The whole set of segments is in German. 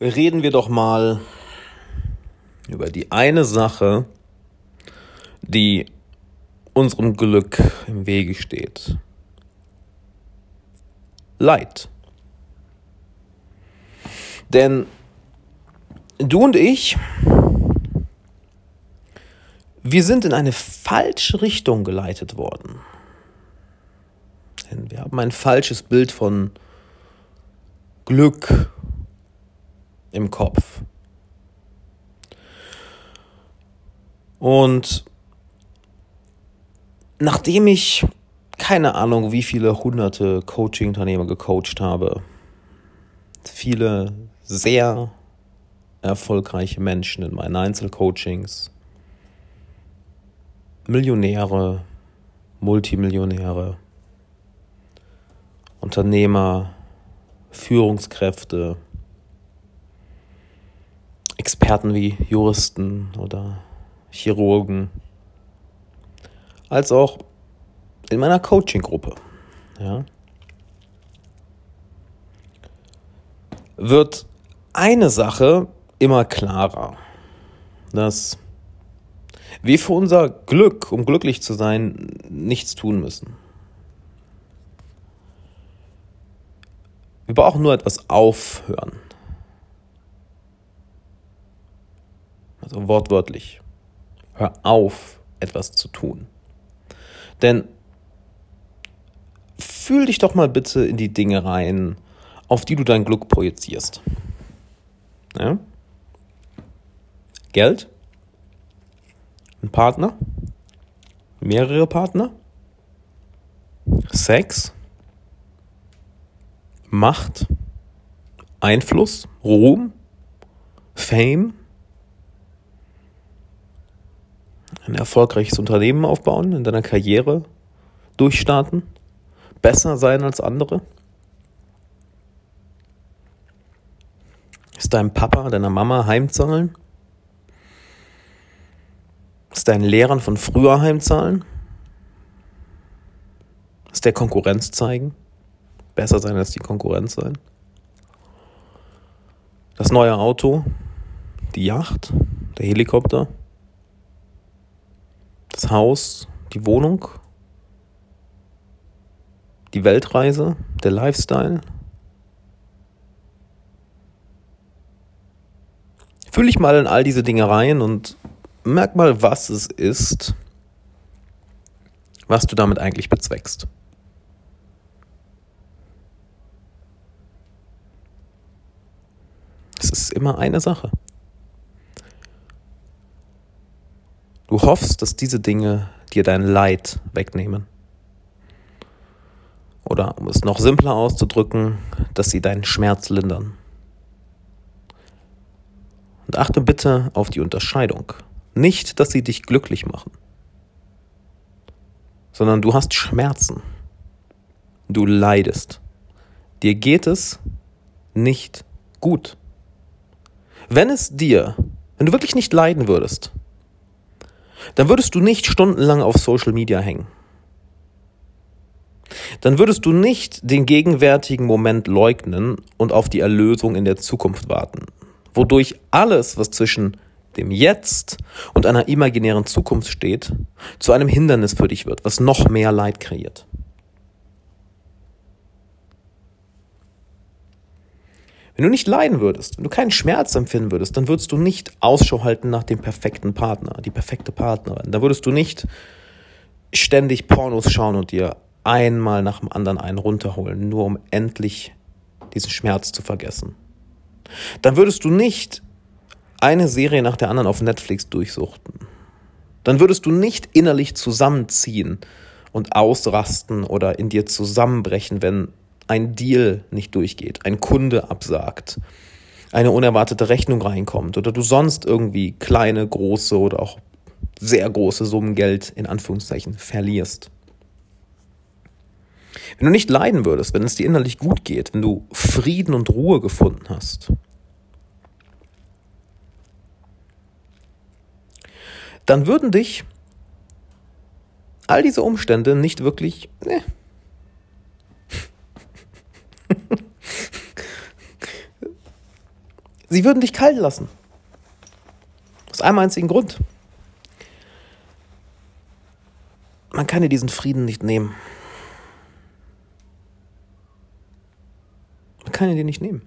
reden wir doch mal über die eine Sache, die unserem Glück im Wege steht. Leid. Denn du und ich, wir sind in eine falsche Richtung geleitet worden. Denn wir haben ein falsches Bild von Glück im Kopf. Und nachdem ich keine Ahnung, wie viele hunderte Coaching-Unternehmer gecoacht habe, viele sehr erfolgreiche Menschen in meinen Einzelcoachings, Millionäre, Multimillionäre, Unternehmer, Führungskräfte, Experten wie Juristen oder Chirurgen, als auch in meiner Coaching-Gruppe. Ja, wird eine Sache immer klarer, dass wir für unser Glück, um glücklich zu sein, nichts tun müssen. Wir brauchen nur etwas aufhören. Also wortwörtlich. Hör auf, etwas zu tun. Denn fühl dich doch mal bitte in die Dinge rein, auf die du dein Glück projizierst. Ja? Geld? Ein Partner? Mehrere Partner? Sex? Macht? Einfluss? Ruhm? Fame? Ein erfolgreiches Unternehmen aufbauen, in deiner Karriere durchstarten? Besser sein als andere? Ist deinem Papa, deiner Mama heimzahlen? Ist deinen Lehrern von früher heimzahlen? Ist der Konkurrenz zeigen? Besser sein als die Konkurrenz sein? Das neue Auto? Die Yacht? Der Helikopter? Das Haus? Die Wohnung? Die Weltreise? Der Lifestyle? Fühl dich mal in all diese Dinge rein und merk mal, was es ist, was du damit eigentlich bezweckst. Es ist immer eine Sache. Du hoffst, dass diese Dinge dir dein Leid wegnehmen. Oder um es noch simpler auszudrücken, dass sie deinen Schmerz lindern. Und achte bitte auf die Unterscheidung. Nicht, dass sie dich glücklich machen, sondern du hast Schmerzen. Du leidest. Dir geht es nicht gut. Wenn es dir, wenn du wirklich nicht leiden würdest, dann würdest du nicht stundenlang auf Social Media hängen. Dann würdest du nicht den gegenwärtigen Moment leugnen und auf die Erlösung in der Zukunft warten wodurch alles, was zwischen dem Jetzt und einer imaginären Zukunft steht, zu einem Hindernis für dich wird, was noch mehr Leid kreiert. Wenn du nicht leiden würdest, wenn du keinen Schmerz empfinden würdest, dann würdest du nicht Ausschau halten nach dem perfekten Partner, die perfekte Partnerin. Da würdest du nicht ständig Pornos schauen und dir einmal nach dem anderen einen runterholen, nur um endlich diesen Schmerz zu vergessen dann würdest du nicht eine Serie nach der anderen auf Netflix durchsuchten. Dann würdest du nicht innerlich zusammenziehen und ausrasten oder in dir zusammenbrechen, wenn ein Deal nicht durchgeht, ein Kunde absagt, eine unerwartete Rechnung reinkommt oder du sonst irgendwie kleine, große oder auch sehr große Summen Geld in Anführungszeichen verlierst. Wenn du nicht leiden würdest, wenn es dir innerlich gut geht, wenn du Frieden und Ruhe gefunden hast, dann würden dich all diese Umstände nicht wirklich. Ne. Sie würden dich kalt lassen. Aus einem einzigen Grund. Man kann dir diesen Frieden nicht nehmen. Man kann ihn dir nicht nehmen.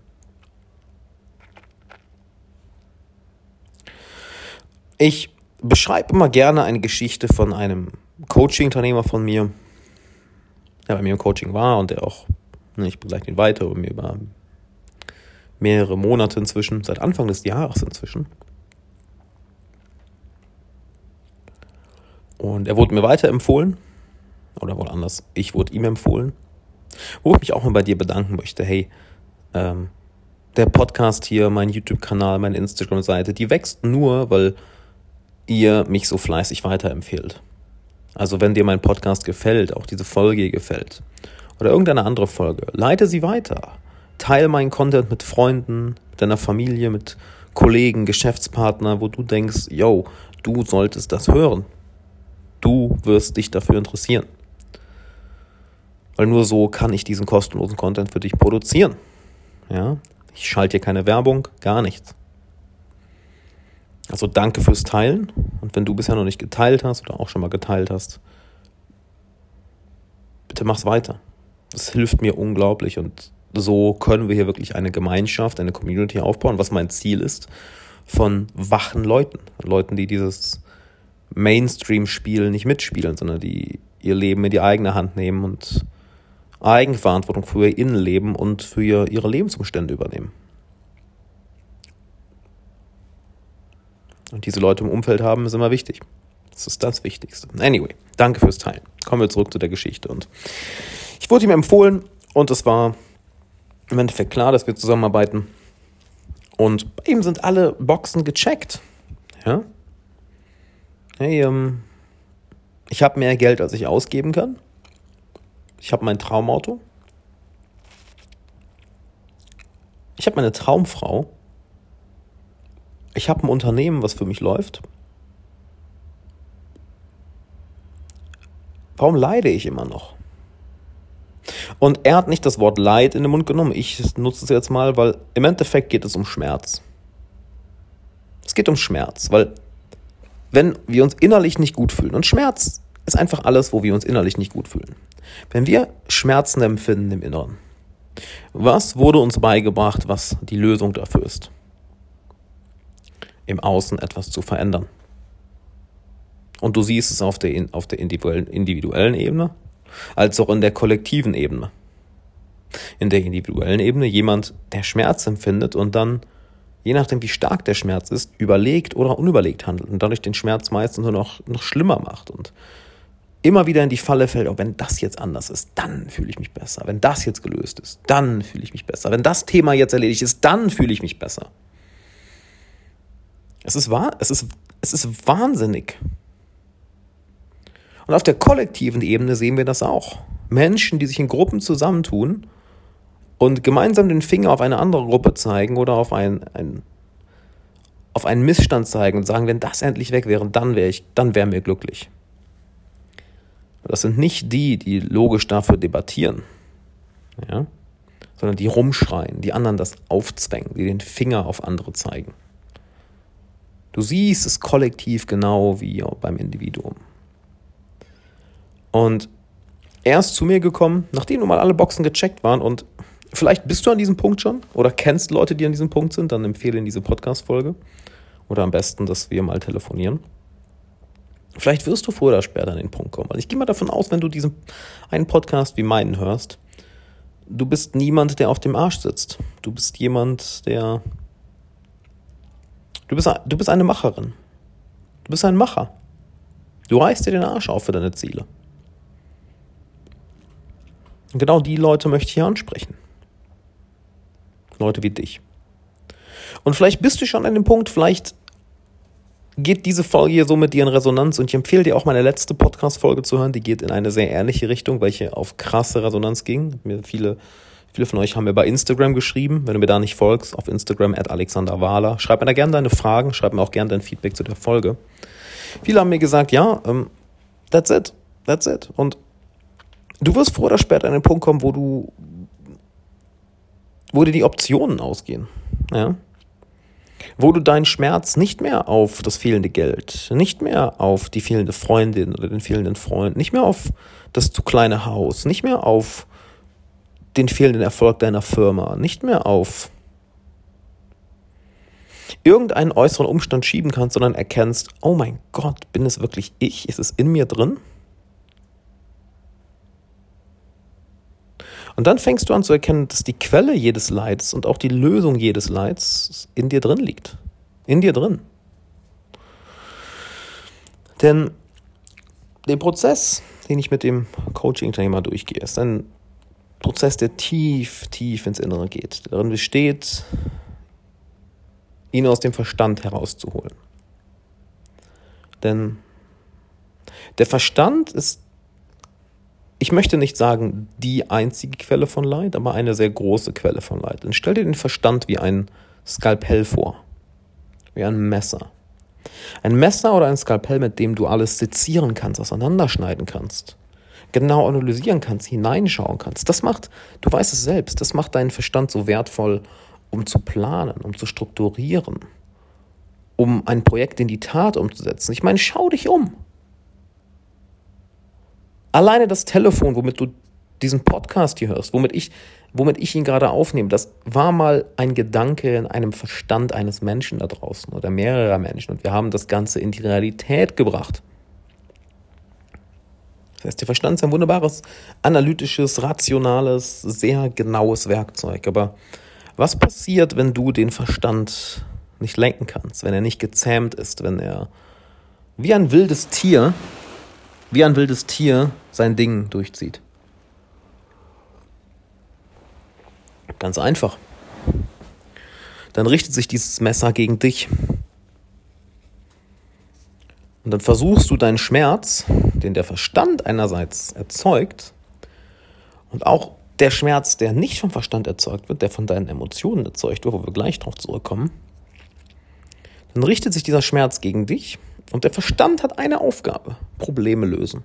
Ich beschreibe immer gerne eine Geschichte von einem Coaching-Unternehmer von mir, der bei mir im Coaching war und der auch, ich begleite ihn weiter mir über mehrere Monate inzwischen, seit Anfang des Jahres inzwischen. Und er wurde mir weiterempfohlen, oder wohl anders, ich wurde ihm empfohlen, wo ich mich auch mal bei dir bedanken möchte. Hey, ähm, der Podcast hier, mein YouTube-Kanal, meine Instagram-Seite, die wächst nur, weil ihr mich so fleißig weiterempfehlt. Also wenn dir mein Podcast gefällt, auch diese Folge gefällt oder irgendeine andere Folge, leite sie weiter. Teile meinen Content mit Freunden, mit deiner Familie, mit Kollegen, Geschäftspartner, wo du denkst, yo, du solltest das hören. Du wirst dich dafür interessieren. Weil nur so kann ich diesen kostenlosen Content für dich produzieren. Ja? Ich schalte hier keine Werbung, gar nichts. Also danke fürs Teilen. Und wenn du bisher noch nicht geteilt hast oder auch schon mal geteilt hast, bitte mach's weiter. Das hilft mir unglaublich und so können wir hier wirklich eine Gemeinschaft, eine Community aufbauen, was mein Ziel ist, von wachen Leuten. Leuten, die dieses Mainstream-Spiel nicht mitspielen, sondern die ihr Leben in die eigene Hand nehmen und Eigenverantwortung für ihr Innenleben und für ihre Lebensumstände übernehmen. Und diese Leute im Umfeld haben, ist immer wichtig. Das ist das Wichtigste. Anyway, danke fürs Teilen. Kommen wir zurück zu der Geschichte. Und ich wurde ihm empfohlen und es war im Endeffekt klar, dass wir zusammenarbeiten. Und bei ihm sind alle Boxen gecheckt. Ja. Hey, ähm, ich habe mehr Geld, als ich ausgeben kann. Ich habe mein Traumauto. Ich habe meine Traumfrau. Ich habe ein Unternehmen, was für mich läuft. Warum leide ich immer noch? Und er hat nicht das Wort Leid in den Mund genommen. Ich nutze es jetzt mal, weil im Endeffekt geht es um Schmerz. Es geht um Schmerz, weil wenn wir uns innerlich nicht gut fühlen, und Schmerz ist einfach alles, wo wir uns innerlich nicht gut fühlen. Wenn wir Schmerzen empfinden im Inneren, was wurde uns beigebracht, was die Lösung dafür ist? Im Außen etwas zu verändern. Und du siehst es auf der, auf der individuellen, individuellen Ebene, als auch in der kollektiven Ebene. In der individuellen Ebene jemand, der Schmerz empfindet und dann, je nachdem wie stark der Schmerz ist, überlegt oder unüberlegt handelt und dadurch den Schmerz meistens nur noch, noch schlimmer macht und immer wieder in die Falle fällt, oh, wenn das jetzt anders ist, dann fühle ich mich besser. Wenn das jetzt gelöst ist, dann fühle ich mich besser. Wenn das Thema jetzt erledigt ist, dann fühle ich mich besser. Es ist wahr, es ist, es ist wahnsinnig. Und auf der kollektiven Ebene sehen wir das auch. Menschen, die sich in Gruppen zusammentun und gemeinsam den Finger auf eine andere Gruppe zeigen oder auf, ein, ein, auf einen Missstand zeigen und sagen, wenn das endlich weg wäre, dann wäre ich, dann wären wir glücklich. Das sind nicht die, die logisch dafür debattieren, ja? sondern die rumschreien, die anderen das aufzwängen, die den Finger auf andere zeigen. Du siehst es kollektiv genau wie beim Individuum. Und er ist zu mir gekommen, nachdem nun mal alle Boxen gecheckt waren und vielleicht bist du an diesem Punkt schon oder kennst Leute, die an diesem Punkt sind, dann empfehle ihn diese Podcast-Folge. Oder am besten, dass wir mal telefonieren. Vielleicht wirst du früher oder später an den Punkt kommen. Also ich gehe mal davon aus, wenn du diesen einen Podcast wie meinen hörst, du bist niemand, der auf dem Arsch sitzt. Du bist jemand, der. Du bist, du bist eine Macherin. Du bist ein Macher. Du reißt dir den Arsch auf für deine Ziele. Und genau die Leute möchte ich hier ansprechen. Leute wie dich. Und vielleicht bist du schon an dem Punkt, vielleicht geht diese Folge hier so mit dir in Resonanz und ich empfehle dir auch meine letzte Podcast-Folge zu hören, die geht in eine sehr ähnliche Richtung, welche auf krasse Resonanz ging. Mir viele, viele von euch haben mir bei Instagram geschrieben, wenn du mir da nicht folgst, auf Instagram at Alexander Wahler. Schreib mir da gerne deine Fragen, schreib mir auch gerne dein Feedback zu der Folge. Viele haben mir gesagt, ja, um, ähm, that's it, that's it. Und du wirst früher oder später an den Punkt kommen, wo du, wo dir die Optionen ausgehen. Ja. wo du deinen Schmerz nicht mehr auf das fehlende Geld, nicht mehr auf die fehlende Freundin oder den fehlenden Freund, nicht mehr auf das zu kleine Haus, nicht mehr auf den fehlenden Erfolg deiner Firma, nicht mehr auf irgendeinen äußeren Umstand schieben kannst, sondern erkennst, oh mein Gott, bin es wirklich ich? Ist es in mir drin? Und dann fängst du an zu erkennen, dass die Quelle jedes Leids und auch die Lösung jedes Leids in dir drin liegt. In dir drin. Denn der Prozess, den ich mit dem Coaching-Thema durchgehe, ist ein Prozess, der tief, tief ins Innere geht, darin besteht, ihn aus dem Verstand herauszuholen. Denn der Verstand ist ich möchte nicht sagen, die einzige Quelle von Leid, aber eine sehr große Quelle von Leid. Dann stell dir den Verstand wie ein Skalpell vor, wie ein Messer. Ein Messer oder ein Skalpell, mit dem du alles sezieren kannst, auseinanderschneiden kannst, genau analysieren kannst, hineinschauen kannst. Das macht, du weißt es selbst, das macht deinen Verstand so wertvoll, um zu planen, um zu strukturieren, um ein Projekt in die Tat umzusetzen. Ich meine, schau dich um. Alleine das Telefon, womit du diesen Podcast hier hörst, womit ich, womit ich ihn gerade aufnehme, das war mal ein Gedanke in einem Verstand eines Menschen da draußen oder mehrerer Menschen und wir haben das Ganze in die Realität gebracht. Das heißt, der Verstand ist ein wunderbares, analytisches, rationales, sehr genaues Werkzeug. Aber was passiert, wenn du den Verstand nicht lenken kannst, wenn er nicht gezähmt ist, wenn er wie ein wildes Tier wie ein wildes Tier sein Ding durchzieht. Ganz einfach. Dann richtet sich dieses Messer gegen dich. Und dann versuchst du deinen Schmerz, den der Verstand einerseits erzeugt, und auch der Schmerz, der nicht vom Verstand erzeugt wird, der von deinen Emotionen erzeugt wird, wo wir gleich drauf zurückkommen, dann richtet sich dieser Schmerz gegen dich und der Verstand hat eine Aufgabe, Probleme lösen.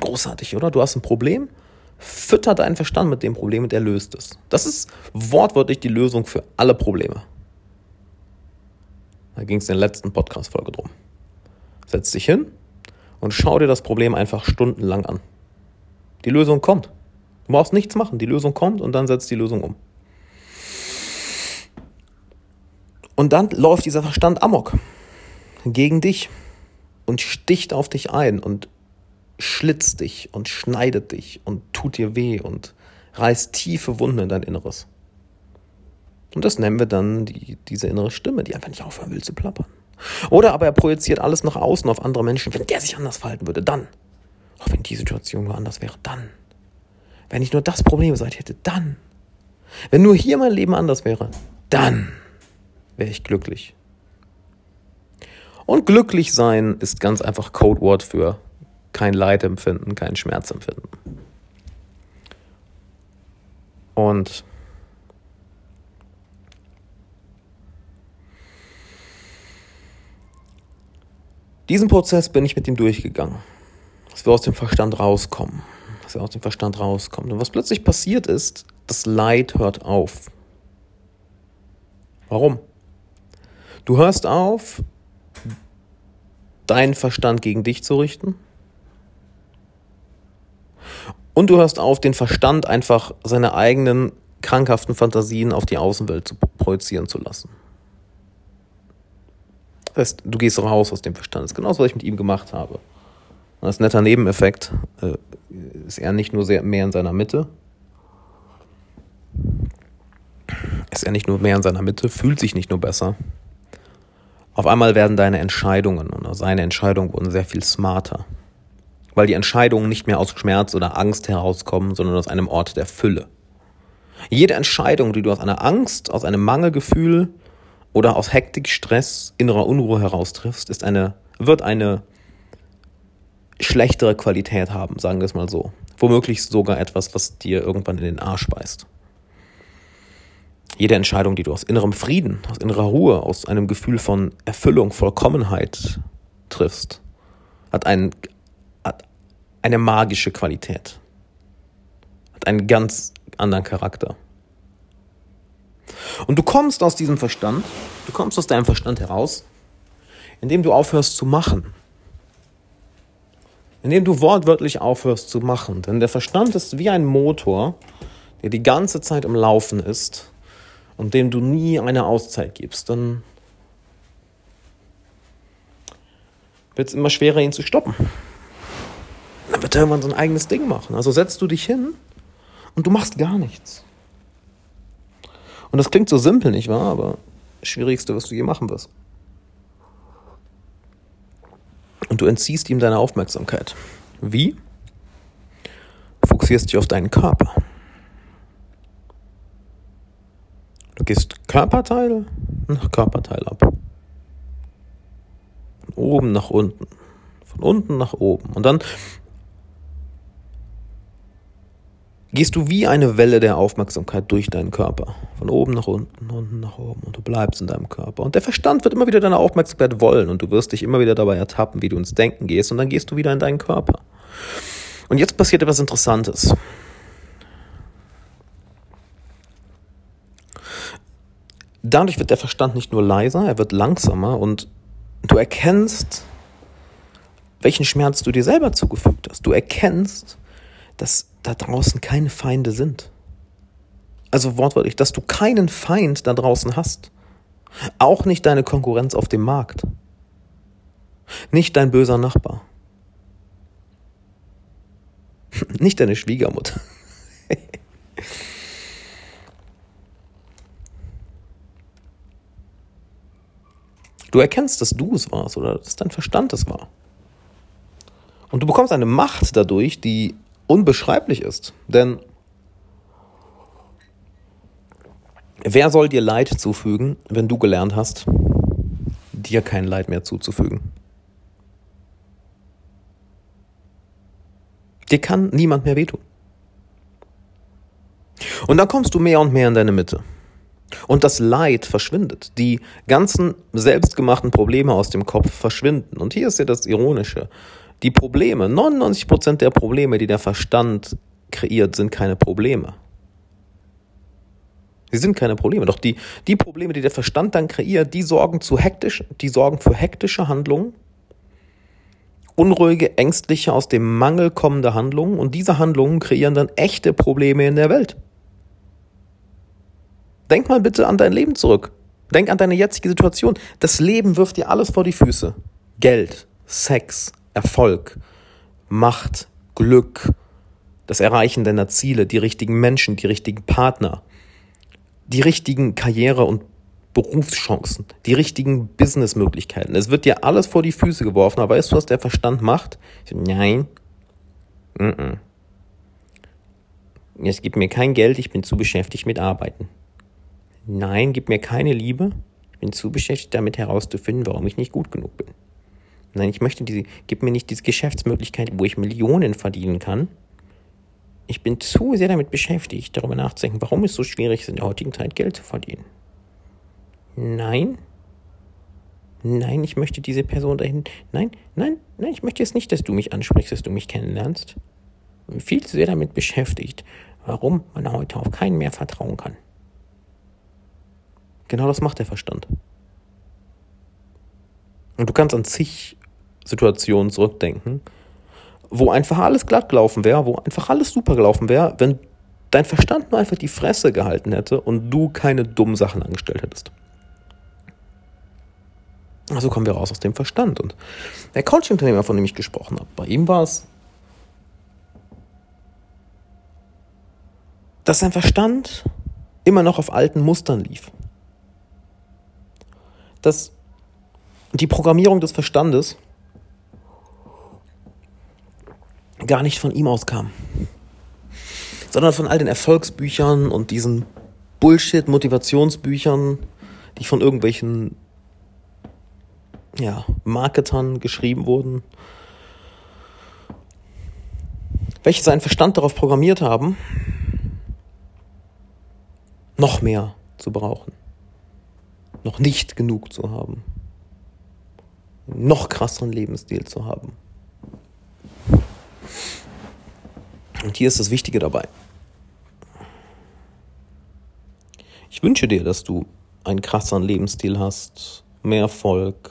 Großartig, oder? Du hast ein Problem, fütter deinen Verstand mit dem Problem und er löst es. Das ist wortwörtlich die Lösung für alle Probleme. Da ging es in der letzten Podcast-Folge drum. Setz dich hin und schau dir das Problem einfach stundenlang an. Die Lösung kommt. Du brauchst nichts machen. Die Lösung kommt und dann setzt die Lösung um. Und dann läuft dieser Verstand amok gegen dich und sticht auf dich ein und schlitzt dich und schneidet dich und tut dir weh und reißt tiefe Wunden in dein Inneres. Und das nennen wir dann die, diese innere Stimme, die einfach nicht aufhören will zu plappern. Oder aber er projiziert alles nach außen auf andere Menschen. Wenn der sich anders verhalten würde, dann. Auch wenn die Situation nur anders wäre, dann. Wenn ich nur das Problem seit hätte, dann. Wenn nur hier mein Leben anders wäre, dann wäre ich glücklich. Und glücklich sein ist ganz einfach Codewort für kein Leid empfinden, kein Schmerz empfinden. Und diesen Prozess bin ich mit ihm durchgegangen. Dass wir aus dem Verstand rauskommen. Dass wir aus dem Verstand rauskommen. Und was plötzlich passiert ist, das Leid hört auf. Warum? Du hörst auf, deinen Verstand gegen dich zu richten. Und du hörst auf, den Verstand einfach seine eigenen krankhaften Fantasien auf die Außenwelt zu projizieren zu lassen. Das heißt, du gehst raus aus dem Verstand. Das ist genau das, was ich mit ihm gemacht habe. Und als netter Nebeneffekt äh, ist er nicht nur sehr, mehr in seiner Mitte, ist er nicht nur mehr in seiner Mitte, fühlt sich nicht nur besser, auf einmal werden deine Entscheidungen oder seine Entscheidungen wurden sehr viel smarter. Weil die Entscheidungen nicht mehr aus Schmerz oder Angst herauskommen, sondern aus einem Ort der Fülle. Jede Entscheidung, die du aus einer Angst, aus einem Mangelgefühl oder aus Hektik, Stress, innerer Unruhe heraus triffst, ist eine, wird eine schlechtere Qualität haben, sagen wir es mal so. Womöglich sogar etwas, was dir irgendwann in den Arsch beißt. Jede Entscheidung, die du aus innerem Frieden, aus innerer Ruhe, aus einem Gefühl von Erfüllung, Vollkommenheit triffst, hat, einen, eine magische Qualität, hat einen ganz anderen Charakter. Und du kommst aus diesem Verstand, du kommst aus deinem Verstand heraus, indem du aufhörst zu machen. Indem du wortwörtlich aufhörst zu machen. Denn der Verstand ist wie ein Motor, der die ganze Zeit im Laufen ist und dem du nie eine Auszeit gibst. Dann wird es immer schwerer, ihn zu stoppen. Dann wird irgendwann sein eigenes Ding machen. Also setzt du dich hin und du machst gar nichts. Und das klingt so simpel, nicht wahr? Aber das Schwierigste, was du je machen wirst. Und du entziehst ihm deine Aufmerksamkeit. Wie? Fokussierst dich auf deinen Körper. Du gehst Körperteil nach Körperteil ab. Von oben nach unten. Von unten nach oben. Und dann gehst du wie eine Welle der Aufmerksamkeit durch deinen Körper. Von oben nach unten, unten nach oben. Und du bleibst in deinem Körper. Und der Verstand wird immer wieder deine Aufmerksamkeit wollen. Und du wirst dich immer wieder dabei ertappen, wie du ins Denken gehst. Und dann gehst du wieder in deinen Körper. Und jetzt passiert etwas Interessantes. Dadurch wird der Verstand nicht nur leiser, er wird langsamer und du erkennst, welchen Schmerz du dir selber zugefügt hast. Du erkennst, dass da draußen keine Feinde sind. Also wortwörtlich, dass du keinen Feind da draußen hast. Auch nicht deine Konkurrenz auf dem Markt. Nicht dein böser Nachbar. Nicht deine Schwiegermutter. Du erkennst, dass du es warst oder dass dein Verstand es war. Und du bekommst eine Macht dadurch, die unbeschreiblich ist. Denn wer soll dir Leid zufügen, wenn du gelernt hast, dir kein Leid mehr zuzufügen? Dir kann niemand mehr wehtun. Und dann kommst du mehr und mehr in deine Mitte. Und das Leid verschwindet. Die ganzen selbstgemachten Probleme aus dem Kopf verschwinden. Und hier ist ja das Ironische. Die Probleme, 99% der Probleme, die der Verstand kreiert, sind keine Probleme. Sie sind keine Probleme. Doch die, die Probleme, die der Verstand dann kreiert, die sorgen zu hektisch, die sorgen für hektische Handlungen, unruhige, ängstliche, aus dem Mangel kommende Handlungen und diese Handlungen kreieren dann echte Probleme in der Welt. Denk mal bitte an dein Leben zurück. Denk an deine jetzige Situation. Das Leben wirft dir alles vor die Füße. Geld, Sex, Erfolg, Macht, Glück, das Erreichen deiner Ziele, die richtigen Menschen, die richtigen Partner, die richtigen Karriere- und Berufschancen, die richtigen Businessmöglichkeiten. Es wird dir alles vor die Füße geworfen, aber weißt du, was der Verstand macht? Nein. Mm -mm. Es gibt mir kein Geld, ich bin zu beschäftigt mit Arbeiten. Nein, gib mir keine Liebe. Ich bin zu beschäftigt damit herauszufinden, warum ich nicht gut genug bin. Nein, ich möchte diese, gib mir nicht diese Geschäftsmöglichkeit, wo ich Millionen verdienen kann. Ich bin zu sehr damit beschäftigt, darüber nachzudenken, warum es so schwierig ist, in der heutigen Zeit Geld zu verdienen. Nein. Nein, ich möchte diese Person dahin. Nein, nein, nein, ich möchte jetzt nicht, dass du mich ansprichst, dass du mich kennenlernst. Ich bin viel zu sehr damit beschäftigt, warum man heute auf keinen mehr vertrauen kann. Genau das macht der Verstand. Und du kannst an zig Situationen zurückdenken, wo einfach alles glatt gelaufen wäre, wo einfach alles super gelaufen wäre, wenn dein Verstand nur einfach die Fresse gehalten hätte und du keine dummen Sachen angestellt hättest. Also kommen wir raus aus dem Verstand. Und der Coaching-Unternehmer, von dem ich gesprochen habe, bei ihm war es, dass sein Verstand immer noch auf alten Mustern lief. Dass die Programmierung des Verstandes gar nicht von ihm auskam, sondern von all den Erfolgsbüchern und diesen Bullshit-Motivationsbüchern, die von irgendwelchen ja, Marketern geschrieben wurden, welche seinen Verstand darauf programmiert haben, noch mehr zu brauchen, noch nicht genug zu haben, noch krasseren Lebensstil zu haben. Und hier ist das Wichtige dabei. Ich wünsche dir, dass du einen krasseren Lebensstil hast, mehr Erfolg,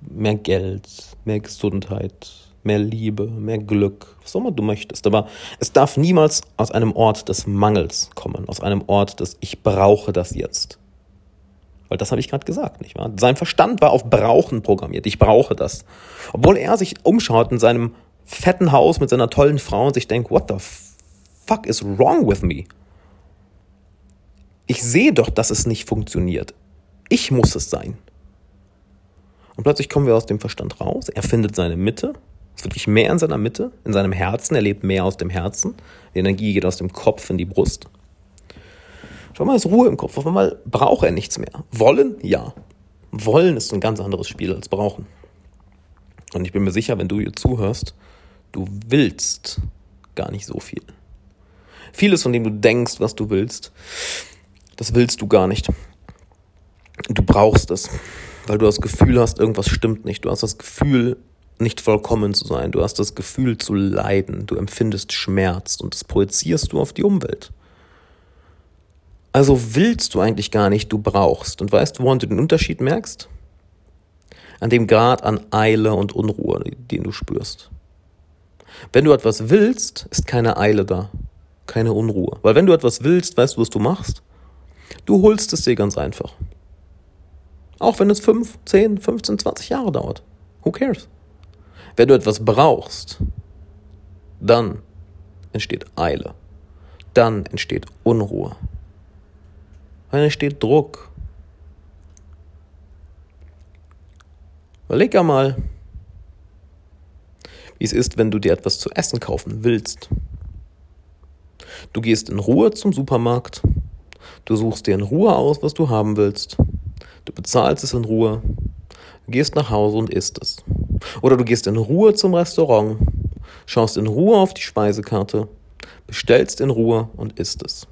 mehr Geld, mehr Gesundheit, mehr Liebe, mehr Glück, was auch immer du möchtest. Aber es darf niemals aus einem Ort des Mangels kommen, aus einem Ort des Ich brauche das jetzt. Weil das habe ich gerade gesagt, nicht wahr? Sein Verstand war auf Brauchen programmiert. Ich brauche das. Obwohl er sich umschaut in seinem fetten Haus mit seiner tollen Frau und sich denkt, what the fuck is wrong with me? Ich sehe doch, dass es nicht funktioniert. Ich muss es sein. Und plötzlich kommen wir aus dem Verstand raus. Er findet seine Mitte. Es ist wirklich mehr in seiner Mitte, in seinem Herzen. Er lebt mehr aus dem Herzen. Die Energie geht aus dem Kopf in die Brust. Schau mal, ist Ruhe im Kopf. Auf einmal braucht er nichts mehr. Wollen? Ja. Wollen ist ein ganz anderes Spiel als brauchen. Und ich bin mir sicher, wenn du hier zuhörst, du willst gar nicht so viel. Vieles, von dem du denkst, was du willst, das willst du gar nicht. Du brauchst es, weil du das Gefühl hast, irgendwas stimmt nicht. Du hast das Gefühl, nicht vollkommen zu sein. Du hast das Gefühl zu leiden. Du empfindest Schmerz und das projizierst du auf die Umwelt. Also willst du eigentlich gar nicht, du brauchst. Und weißt du, woran du den Unterschied merkst? An dem Grad an Eile und Unruhe, den du spürst. Wenn du etwas willst, ist keine Eile da, keine Unruhe. Weil wenn du etwas willst, weißt du, was du machst? Du holst es dir ganz einfach. Auch wenn es 5, 10, 15, 20 Jahre dauert. Who cares? Wenn du etwas brauchst, dann entsteht Eile. Dann entsteht Unruhe. Dann entsteht Druck. Überleg einmal, wie es ist, wenn du dir etwas zu essen kaufen willst. Du gehst in Ruhe zum Supermarkt, du suchst dir in Ruhe aus, was du haben willst, du bezahlst es in Ruhe, du gehst nach Hause und isst es. Oder du gehst in Ruhe zum Restaurant, schaust in Ruhe auf die Speisekarte, bestellst in Ruhe und isst es.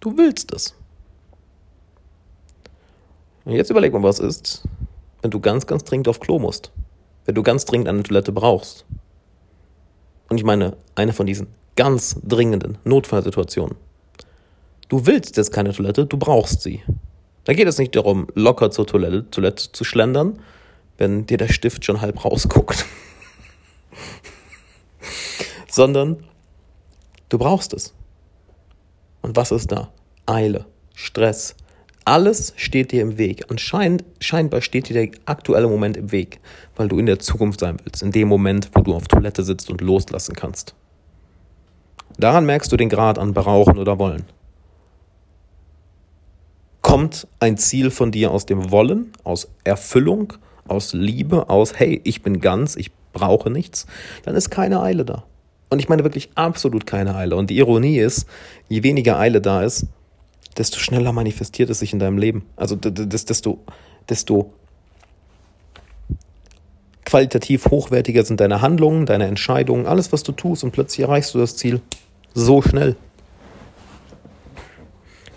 Du willst es. Und jetzt überleg mal, was ist, wenn du ganz, ganz dringend auf Klo musst. Wenn du ganz dringend eine Toilette brauchst. Und ich meine, eine von diesen ganz dringenden Notfallsituationen. Du willst jetzt keine Toilette, du brauchst sie. Da geht es nicht darum, locker zur Toilette, Toilette zu schlendern, wenn dir der Stift schon halb rausguckt. Sondern du brauchst es. Und was ist da? Eile, Stress, alles steht dir im Weg. Anscheinend, scheinbar steht dir der aktuelle Moment im Weg, weil du in der Zukunft sein willst, in dem Moment, wo du auf Toilette sitzt und loslassen kannst. Daran merkst du den Grad an Brauchen oder Wollen. Kommt ein Ziel von dir aus dem Wollen, aus Erfüllung, aus Liebe, aus hey, ich bin ganz, ich brauche nichts, dann ist keine Eile da. Und ich meine wirklich absolut keine Eile. Und die Ironie ist, je weniger Eile da ist, desto schneller manifestiert es sich in deinem Leben. Also desto, desto qualitativ hochwertiger sind deine Handlungen, deine Entscheidungen, alles, was du tust und plötzlich erreichst du das Ziel so schnell.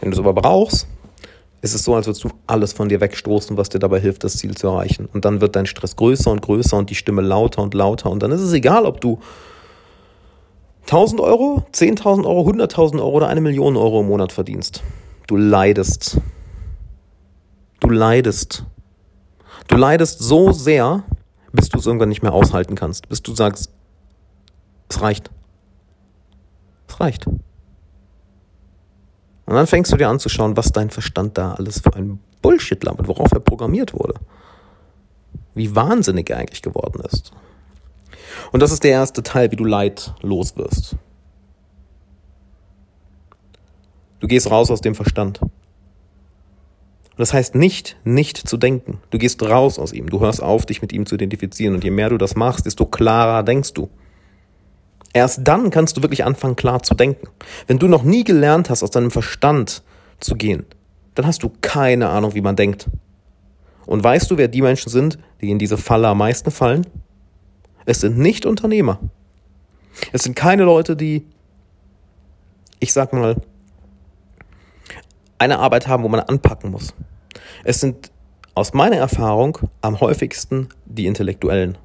Wenn du es aber brauchst, ist es so, als würdest du alles von dir wegstoßen, was dir dabei hilft, das Ziel zu erreichen. Und dann wird dein Stress größer und größer und die Stimme lauter und lauter. Und dann ist es egal, ob du 1000 Euro, 10.000 Euro, 100.000 Euro oder eine Million Euro im Monat verdienst. Du leidest. Du leidest. Du leidest so sehr, bis du es irgendwann nicht mehr aushalten kannst. Bis du sagst, es reicht. Es reicht. Und dann fängst du dir an zu schauen, was dein Verstand da alles für ein Bullshit labert, worauf er programmiert wurde. Wie wahnsinnig er eigentlich geworden ist. Und das ist der erste Teil, wie du Leid los wirst. Du gehst raus aus dem Verstand. Und das heißt nicht, nicht zu denken. Du gehst raus aus ihm. Du hörst auf, dich mit ihm zu identifizieren. Und je mehr du das machst, desto klarer denkst du. Erst dann kannst du wirklich anfangen, klar zu denken. Wenn du noch nie gelernt hast, aus deinem Verstand zu gehen, dann hast du keine Ahnung, wie man denkt. Und weißt du, wer die Menschen sind, die in diese Falle am meisten fallen? Es sind nicht Unternehmer. Es sind keine Leute, die, ich sag mal, eine Arbeit haben, wo man anpacken muss. Es sind aus meiner Erfahrung am häufigsten die Intellektuellen.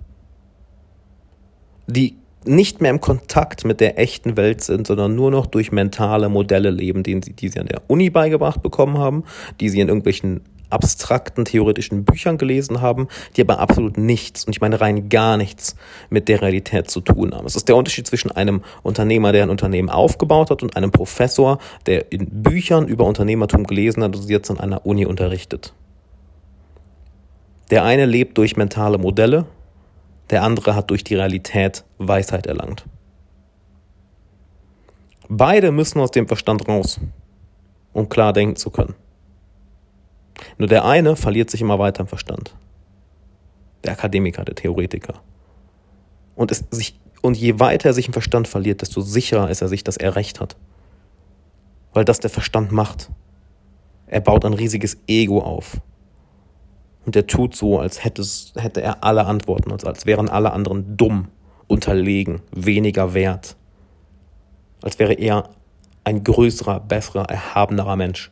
Die nicht mehr im Kontakt mit der echten Welt sind, sondern nur noch durch mentale Modelle leben, die sie, die sie an der Uni beigebracht bekommen haben, die sie in irgendwelchen abstrakten theoretischen Büchern gelesen haben, die aber absolut nichts, und ich meine rein gar nichts, mit der Realität zu tun haben. Es ist der Unterschied zwischen einem Unternehmer, der ein Unternehmen aufgebaut hat, und einem Professor, der in Büchern über Unternehmertum gelesen hat und sie jetzt an einer Uni unterrichtet. Der eine lebt durch mentale Modelle, der andere hat durch die Realität Weisheit erlangt. Beide müssen aus dem Verstand raus, um klar denken zu können. Nur der eine verliert sich immer weiter im Verstand. Der Akademiker, der Theoretiker. Und, es sich, und je weiter er sich im Verstand verliert, desto sicherer ist er sich, dass er Recht hat. Weil das der Verstand macht. Er baut ein riesiges Ego auf. Und er tut so, als hätte, hätte er alle Antworten, als, als wären alle anderen dumm, unterlegen, weniger wert. Als wäre er ein größerer, besserer, erhabenerer Mensch.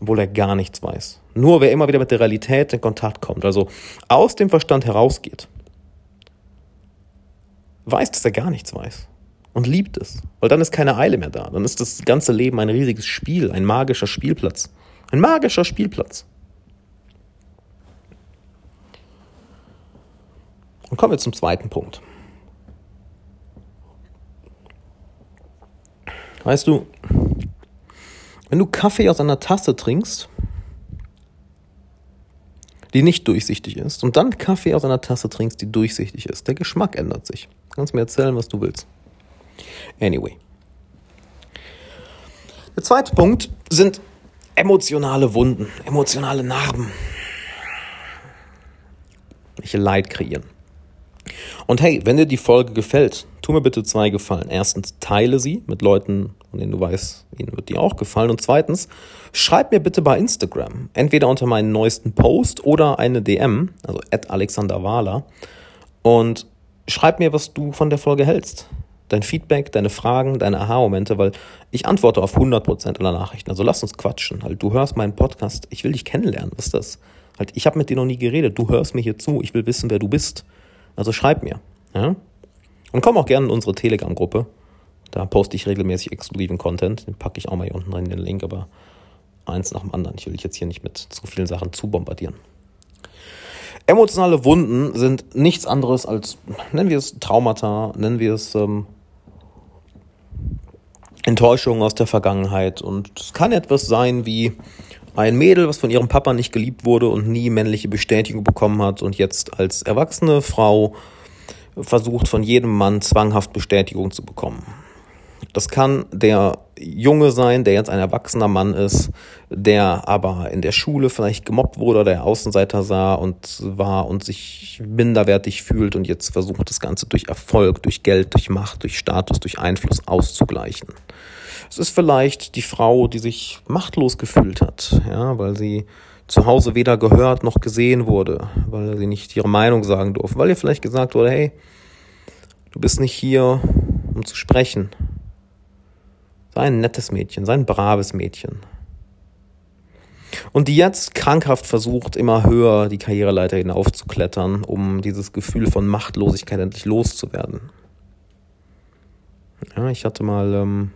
Obwohl er gar nichts weiß. Nur wer immer wieder mit der Realität in Kontakt kommt, also aus dem Verstand herausgeht, weiß, dass er gar nichts weiß und liebt es. Weil dann ist keine Eile mehr da. Dann ist das ganze Leben ein riesiges Spiel, ein magischer Spielplatz. Ein magischer Spielplatz. Und kommen wir zum zweiten Punkt. Weißt du, wenn du Kaffee aus einer Tasse trinkst, die nicht durchsichtig ist, und dann Kaffee aus einer Tasse trinkst, die durchsichtig ist, der Geschmack ändert sich. Du kannst mir erzählen, was du willst. Anyway. Der zweite Punkt sind emotionale Wunden, emotionale Narben, welche Leid kreieren. Und hey, wenn dir die Folge gefällt, tu mir bitte zwei Gefallen. Erstens, teile sie mit Leuten, von denen du weißt, ihnen wird die auch gefallen. Und zweitens, schreib mir bitte bei Instagram, entweder unter meinen neuesten Post oder eine DM, also at Alexander Wahler, und schreib mir, was du von der Folge hältst. Dein Feedback, deine Fragen, deine Aha-Momente, weil ich antworte auf 100% aller Nachrichten. Also lass uns quatschen. Halt, du hörst meinen Podcast, ich will dich kennenlernen. Was ist das? Halt, ich habe mit dir noch nie geredet. Du hörst mir hier zu. Ich will wissen, wer du bist. Also schreib mir. Ja? Und komm auch gerne in unsere Telegram-Gruppe. Da poste ich regelmäßig exklusiven Content. Den packe ich auch mal hier unten rein, den Link, aber eins nach dem anderen. Ich will dich jetzt hier nicht mit zu vielen Sachen zu bombardieren. Emotionale Wunden sind nichts anderes als, nennen wir es Traumata, nennen wir es ähm, Enttäuschungen aus der Vergangenheit. Und es kann etwas sein wie ein Mädel, was von ihrem Papa nicht geliebt wurde und nie männliche Bestätigung bekommen hat und jetzt als erwachsene Frau versucht, von jedem Mann zwanghaft Bestätigung zu bekommen. Das kann der Junge sein, der jetzt ein erwachsener Mann ist, der aber in der Schule vielleicht gemobbt wurde oder der Außenseiter sah und war und sich minderwertig fühlt und jetzt versucht, das Ganze durch Erfolg, durch Geld, durch Macht, durch Status, durch Einfluss auszugleichen. Es ist vielleicht die Frau, die sich machtlos gefühlt hat, ja, weil sie zu Hause weder gehört noch gesehen wurde, weil sie nicht ihre Meinung sagen durfte, weil ihr vielleicht gesagt wurde, hey, du bist nicht hier, um zu sprechen. Sei ein nettes Mädchen, sei ein braves Mädchen. Und die jetzt krankhaft versucht, immer höher die Karriereleiter hinaufzuklettern, um dieses Gefühl von Machtlosigkeit endlich loszuwerden. Ja, ich hatte mal ähm,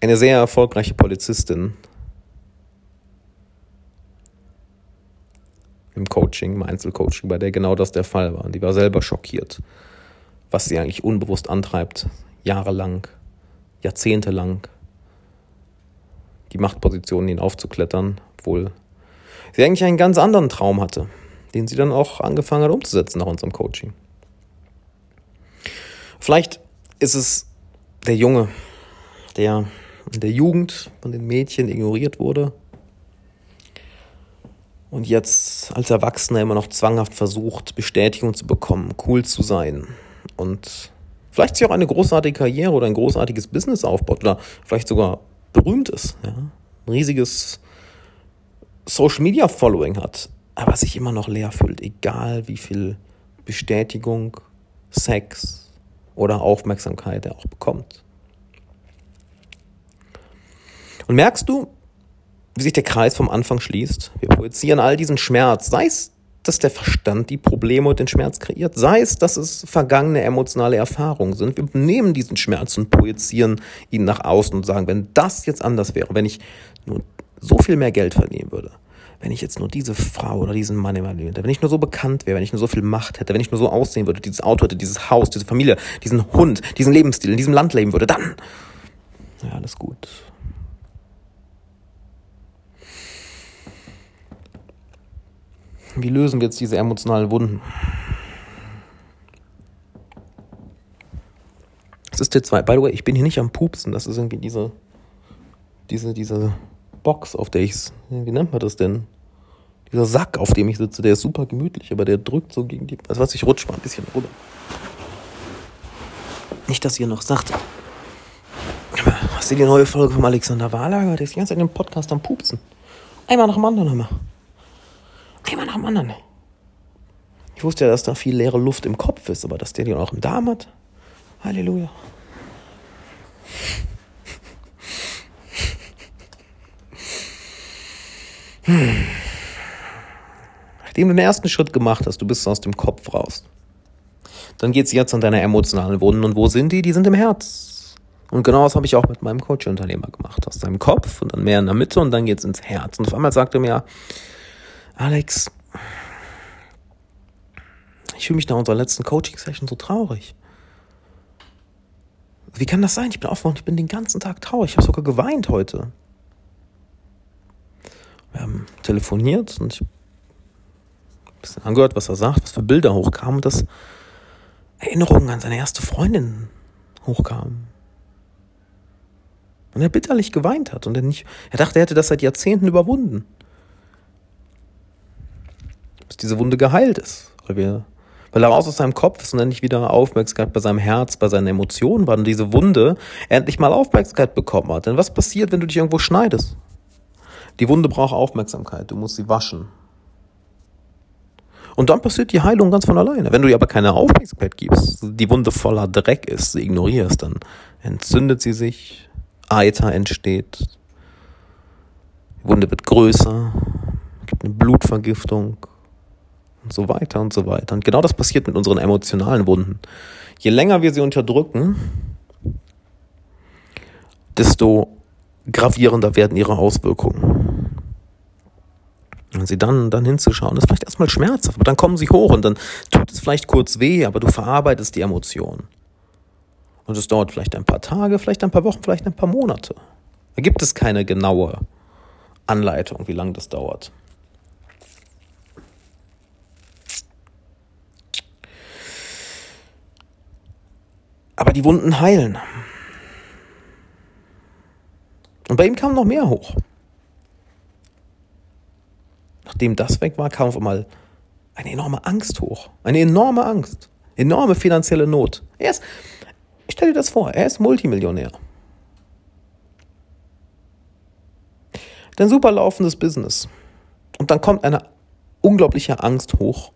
eine sehr erfolgreiche Polizistin im Coaching, im Einzelcoaching, bei der genau das der Fall war. Die war selber schockiert, was sie eigentlich unbewusst antreibt, jahrelang, jahrzehntelang die Machtpositionen hinaufzuklettern, obwohl sie eigentlich einen ganz anderen Traum hatte, den sie dann auch angefangen hat umzusetzen nach unserem Coaching. Vielleicht ist es der Junge, der in der Jugend von den Mädchen ignoriert wurde und jetzt als Erwachsener immer noch zwanghaft versucht, Bestätigung zu bekommen, cool zu sein und vielleicht sich auch eine großartige Karriere oder ein großartiges Business aufbaut oder vielleicht sogar berühmt ist, ja? ein riesiges Social Media Following hat, aber sich immer noch leer fühlt, egal wie viel Bestätigung, Sex oder Aufmerksamkeit er auch bekommt. Und merkst du, wie sich der Kreis vom Anfang schließt. Wir projizieren all diesen Schmerz, sei es, dass der Verstand die Probleme und den Schmerz kreiert, sei es, dass es vergangene emotionale Erfahrungen sind. Wir nehmen diesen Schmerz und projizieren ihn nach außen und sagen, wenn das jetzt anders wäre, wenn ich nur so viel mehr Geld verdienen würde, wenn ich jetzt nur diese Frau oder diesen Mann Leben hätte, wenn ich nur so bekannt wäre, wenn ich nur so viel Macht hätte, wenn ich nur so aussehen würde, dieses Auto hätte, dieses Haus, diese Familie, diesen Hund, diesen Lebensstil, in diesem Land leben würde, dann, ja, alles gut. Wie lösen wir jetzt diese emotionalen Wunden? Es ist der zwei. By the way, ich bin hier nicht am Pupsen. Das ist irgendwie diese, diese, diese Box, auf der ich, wie nennt man das denn? Dieser Sack, auf dem ich sitze, der ist super gemütlich, aber der drückt so gegen die, also was ich rutsche mal ein bisschen runter. Nicht, dass ihr noch sagt, hast du die neue Folge vom Alexander Wahlager? Der ist die ganze Zeit im Podcast am Pupsen. Einmal nach dem anderen, immer. Einmal nach dem anderen. Ich wusste ja, dass da viel leere Luft im Kopf ist, aber dass der die auch im Darm hat. Halleluja. Hm. Nachdem du den ersten Schritt gemacht hast, du bist aus dem Kopf raus. Dann geht es jetzt an deine emotionalen Wunden. Und wo sind die? Die sind im Herz. Und genau das habe ich auch mit meinem Coach-Unternehmer gemacht. Aus deinem Kopf und dann mehr in der Mitte und dann geht es ins Herz. Und auf einmal sagte er mir, Alex, ich fühle mich nach unserer letzten Coaching-Session so traurig. Wie kann das sein? Ich bin aufgewacht, ich bin den ganzen Tag traurig. Ich habe sogar geweint heute. Wir haben telefoniert und ich habe ein bisschen angehört, was er sagt, was für Bilder hochkamen und dass Erinnerungen an seine erste Freundin hochkamen. Und er bitterlich geweint hat und er nicht, er dachte, er hätte das seit Jahrzehnten überwunden. Bis diese Wunde geheilt ist, weil wir weil er raus aus seinem Kopf ist und endlich wieder Aufmerksamkeit bei seinem Herz, bei seinen Emotionen war und diese Wunde endlich mal Aufmerksamkeit bekommen hat. Denn was passiert, wenn du dich irgendwo schneidest? Die Wunde braucht Aufmerksamkeit, du musst sie waschen. Und dann passiert die Heilung ganz von alleine. Wenn du ihr aber keine Aufmerksamkeit gibst, die Wunde voller Dreck ist, sie ignorierst, dann entzündet sie sich, Eiter entsteht, die Wunde wird größer, gibt eine Blutvergiftung und so weiter und so weiter. Und genau das passiert mit unseren emotionalen Wunden. Je länger wir sie unterdrücken, desto gravierender werden ihre Auswirkungen. Und sie dann, dann hinzuschauen, ist vielleicht erstmal schmerzhaft, aber dann kommen sie hoch und dann tut es vielleicht kurz weh, aber du verarbeitest die Emotion. Und es dauert vielleicht ein paar Tage, vielleicht ein paar Wochen, vielleicht ein paar Monate. Da gibt es keine genaue Anleitung, wie lange das dauert. Aber die Wunden heilen. Und bei ihm kam noch mehr hoch. Nachdem das weg war, kam auf einmal eine enorme Angst hoch. Eine enorme Angst. Enorme finanzielle Not. Er ist, ich stell dir das vor, er ist Multimillionär. Ein super laufendes Business. Und dann kommt eine unglaubliche Angst hoch,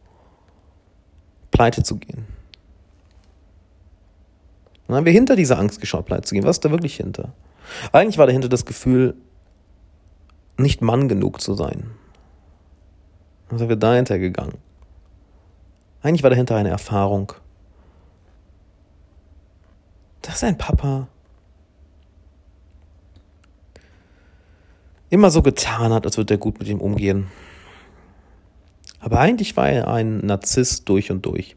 pleite zu gehen. Dann haben wir hinter dieser Angst geschaut, pleite zu gehen. Was ist da wirklich hinter? Eigentlich war dahinter das Gefühl, nicht Mann genug zu sein. dann sind wir dahinter gegangen. Eigentlich war dahinter eine Erfahrung, dass ein Papa immer so getan hat, als würde er gut mit ihm umgehen. Aber eigentlich war er ein Narzisst durch und durch.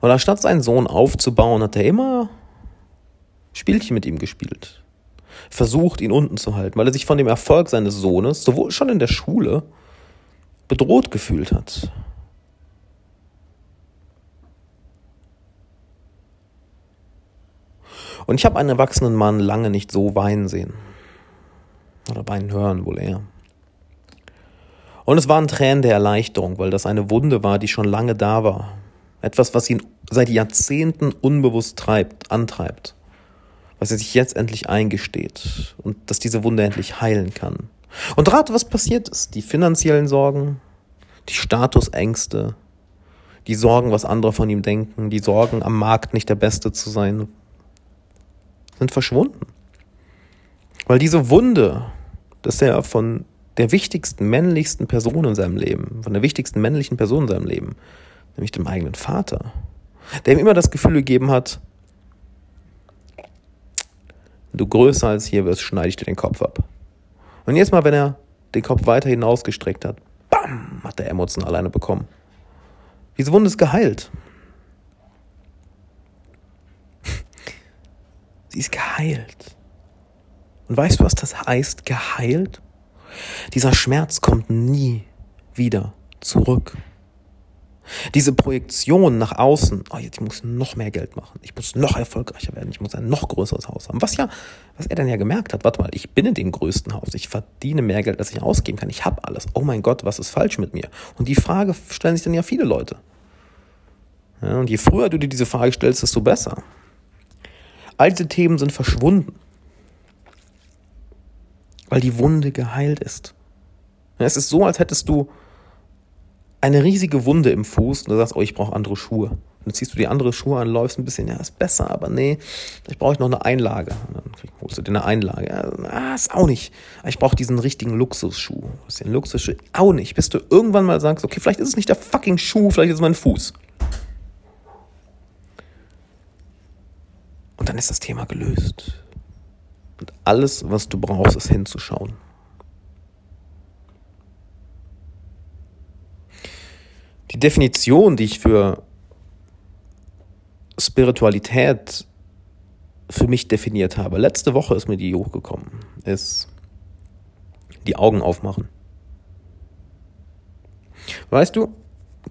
Und anstatt seinen Sohn aufzubauen, hat er immer Spielchen mit ihm gespielt. Versucht, ihn unten zu halten, weil er sich von dem Erfolg seines Sohnes, sowohl schon in der Schule, bedroht gefühlt hat. Und ich habe einen erwachsenen Mann lange nicht so weinen sehen. Oder weinen hören, wohl eher. Und es waren Tränen der Erleichterung, weil das eine Wunde war, die schon lange da war. Etwas, was ihn seit Jahrzehnten unbewusst treibt, antreibt was er sich jetzt endlich eingesteht und dass diese Wunde endlich heilen kann. Und rate, was passiert ist. Die finanziellen Sorgen, die Statusängste, die Sorgen, was andere von ihm denken, die Sorgen, am Markt nicht der Beste zu sein, sind verschwunden. Weil diese Wunde, dass er von der wichtigsten, männlichsten Person in seinem Leben, von der wichtigsten männlichen Person in seinem Leben, nämlich dem eigenen Vater, der ihm immer das Gefühl gegeben hat, du größer als hier wirst, schneide ich dir den Kopf ab. Und jetzt mal, wenn er den Kopf weiter hinausgestreckt hat, bam, hat er emotional alleine bekommen. Diese Wunde ist geheilt. Sie ist geheilt. Und weißt du, was das heißt, geheilt? Dieser Schmerz kommt nie wieder zurück. Diese Projektion nach außen, oh, jetzt muss ich noch mehr Geld machen, ich muss noch erfolgreicher werden, ich muss ein noch größeres Haus haben. Was ja, was er dann ja gemerkt hat, warte mal, ich bin in dem größten Haus, ich verdiene mehr Geld, als ich ausgeben kann, ich habe alles. Oh mein Gott, was ist falsch mit mir? Und die Frage stellen sich dann ja viele Leute. Ja, und je früher du dir diese Frage stellst, desto besser. All diese Themen sind verschwunden weil die Wunde geheilt ist. Es ist so, als hättest du eine riesige Wunde im Fuß und du sagst, oh, ich brauche andere Schuhe. Und dann ziehst du die andere Schuhe an, läufst ein bisschen, ja, ist besser, aber nee, ich brauche noch eine Einlage. Und dann holst du dir eine Einlage. Ja, ah, ist auch nicht. Ich brauche diesen richtigen Luxusschuh. Was den Luxusschuh? Auch nicht. Bis du irgendwann mal sagst, okay, vielleicht ist es nicht der fucking Schuh, vielleicht ist es mein Fuß. Und dann ist das Thema gelöst. Und alles, was du brauchst, ist hinzuschauen. Die Definition, die ich für Spiritualität für mich definiert habe, letzte Woche ist mir die hochgekommen, ist die Augen aufmachen. Weißt du,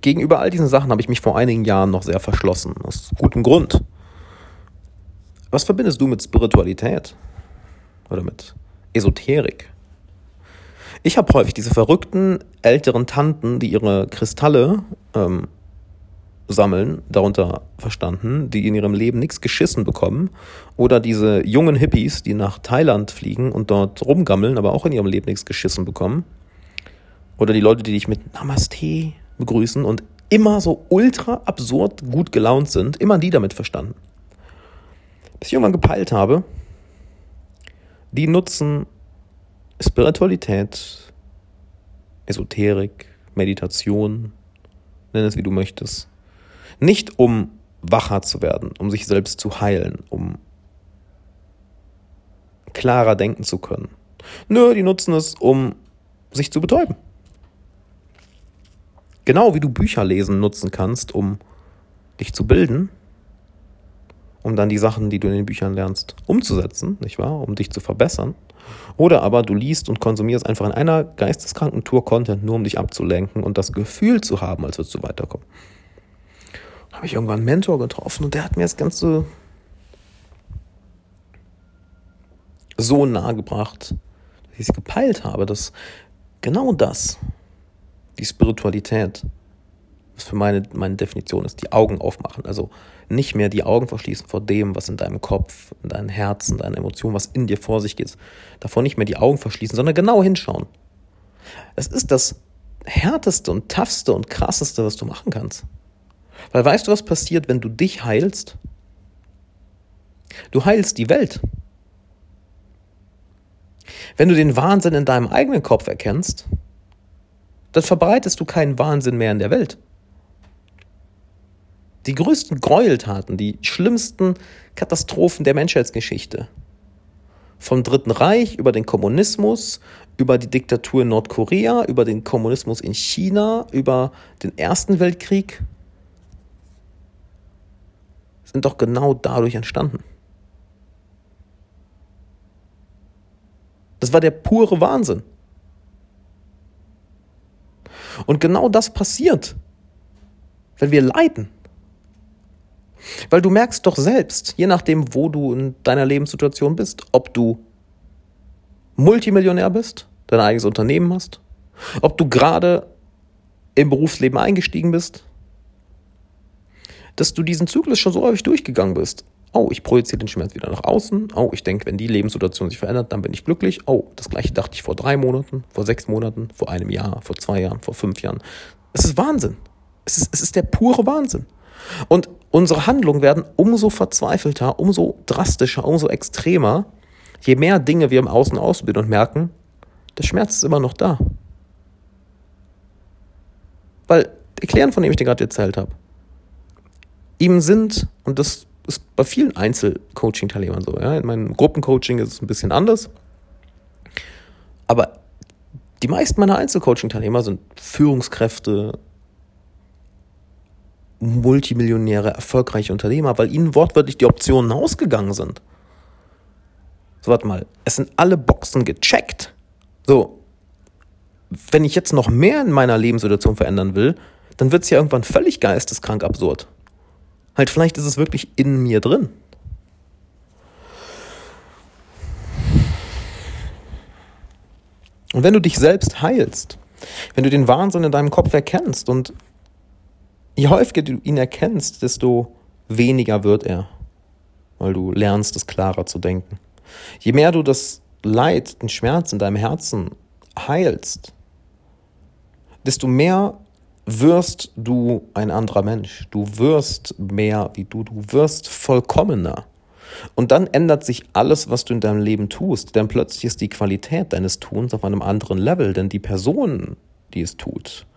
gegenüber all diesen Sachen habe ich mich vor einigen Jahren noch sehr verschlossen, aus gutem Grund. Was verbindest du mit Spiritualität? oder mit Esoterik. Ich habe häufig diese verrückten älteren Tanten, die ihre Kristalle ähm, sammeln, darunter verstanden, die in ihrem Leben nichts geschissen bekommen, oder diese jungen Hippies, die nach Thailand fliegen und dort rumgammeln, aber auch in ihrem Leben nichts geschissen bekommen, oder die Leute, die dich mit Namaste begrüßen und immer so ultra absurd gut gelaunt sind, immer die damit verstanden. Bis ich irgendwann gepeilt habe, die nutzen Spiritualität, Esoterik, Meditation, nenn es wie du möchtest, nicht um wacher zu werden, um sich selbst zu heilen, um klarer denken zu können. Nö, die nutzen es, um sich zu betäuben. Genau wie du Bücher lesen nutzen kannst, um dich zu bilden, um dann die Sachen, die du in den Büchern lernst, umzusetzen, nicht wahr? Um dich zu verbessern. Oder aber du liest und konsumierst einfach in einer geisteskranken Tour Content, nur um dich abzulenken und das Gefühl zu haben, als würdest du weiterkommen. Habe ich irgendwann einen Mentor getroffen und der hat mir das Ganze so nahe gebracht, dass ich es gepeilt habe, dass genau das, die Spiritualität, was für meine, meine Definition ist, die Augen aufmachen. Also nicht mehr die Augen verschließen vor dem, was in deinem Kopf, in deinem Herzen, deinen Emotionen, was in dir vor sich geht. Davor nicht mehr die Augen verschließen, sondern genau hinschauen. Es ist das härteste und toughste und krasseste, was du machen kannst. Weil weißt du, was passiert, wenn du dich heilst? Du heilst die Welt. Wenn du den Wahnsinn in deinem eigenen Kopf erkennst, dann verbreitest du keinen Wahnsinn mehr in der Welt. Die größten Gräueltaten, die schlimmsten Katastrophen der Menschheitsgeschichte. Vom Dritten Reich über den Kommunismus, über die Diktatur in Nordkorea, über den Kommunismus in China, über den Ersten Weltkrieg, sind doch genau dadurch entstanden. Das war der pure Wahnsinn. Und genau das passiert, wenn wir leiden. Weil du merkst doch selbst, je nachdem, wo du in deiner Lebenssituation bist, ob du Multimillionär bist, dein eigenes Unternehmen hast, ob du gerade im Berufsleben eingestiegen bist, dass du diesen Zyklus schon so häufig durchgegangen bist. Oh, ich projiziere den Schmerz wieder nach außen. Oh, ich denke, wenn die Lebenssituation sich verändert, dann bin ich glücklich. Oh, das gleiche dachte ich vor drei Monaten, vor sechs Monaten, vor einem Jahr, vor zwei Jahren, vor fünf Jahren. Es ist Wahnsinn. Es ist, es ist der pure Wahnsinn. Und unsere Handlungen werden umso verzweifelter, umso drastischer, umso extremer, Je mehr Dinge wir im Außen ausbilden und merken, der Schmerz ist immer noch da. Weil, erklären, von dem ich dir gerade erzählt habe, ihm sind, und das ist bei vielen Einzelcoaching-Teilnehmern so, ja, in meinem Gruppencoaching ist es ein bisschen anders, aber die meisten meiner Einzelcoaching-Teilnehmer sind Führungskräfte, Multimillionäre, erfolgreiche Unternehmer, weil ihnen wortwörtlich die Optionen ausgegangen sind. So, warte mal, es sind alle Boxen gecheckt. So, wenn ich jetzt noch mehr in meiner Lebenssituation verändern will, dann wird es ja irgendwann völlig geisteskrank absurd. Halt, vielleicht ist es wirklich in mir drin. Und wenn du dich selbst heilst, wenn du den Wahnsinn in deinem Kopf erkennst und je häufiger du ihn erkennst, desto weniger wird er, weil du lernst, es klarer zu denken. Je mehr du das Leid, den Schmerz in deinem Herzen heilst, desto mehr wirst du ein anderer Mensch. Du wirst mehr wie du, du wirst vollkommener. Und dann ändert sich alles, was du in deinem Leben tust, denn plötzlich ist die Qualität deines Tuns auf einem anderen Level, denn die Person, die es tut,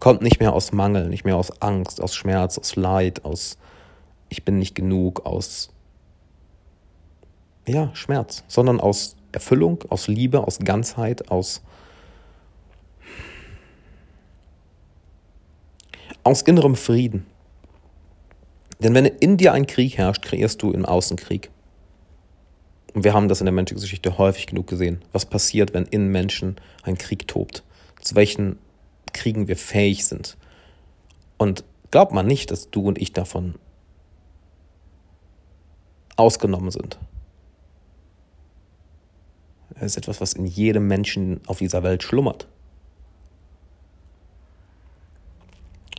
kommt nicht mehr aus Mangel, nicht mehr aus Angst, aus Schmerz, aus Leid, aus ich bin nicht genug, aus ja, Schmerz, sondern aus Erfüllung, aus Liebe, aus Ganzheit, aus aus innerem Frieden. Denn wenn in dir ein Krieg herrscht, kreierst du im Außen Krieg. Und wir haben das in der Menschengeschichte häufig genug gesehen. Was passiert, wenn in Menschen ein Krieg tobt? Zu welchen Kriegen wir fähig sind? Und glaubt man nicht, dass du und ich davon ausgenommen sind. Es ist etwas, was in jedem Menschen auf dieser Welt schlummert.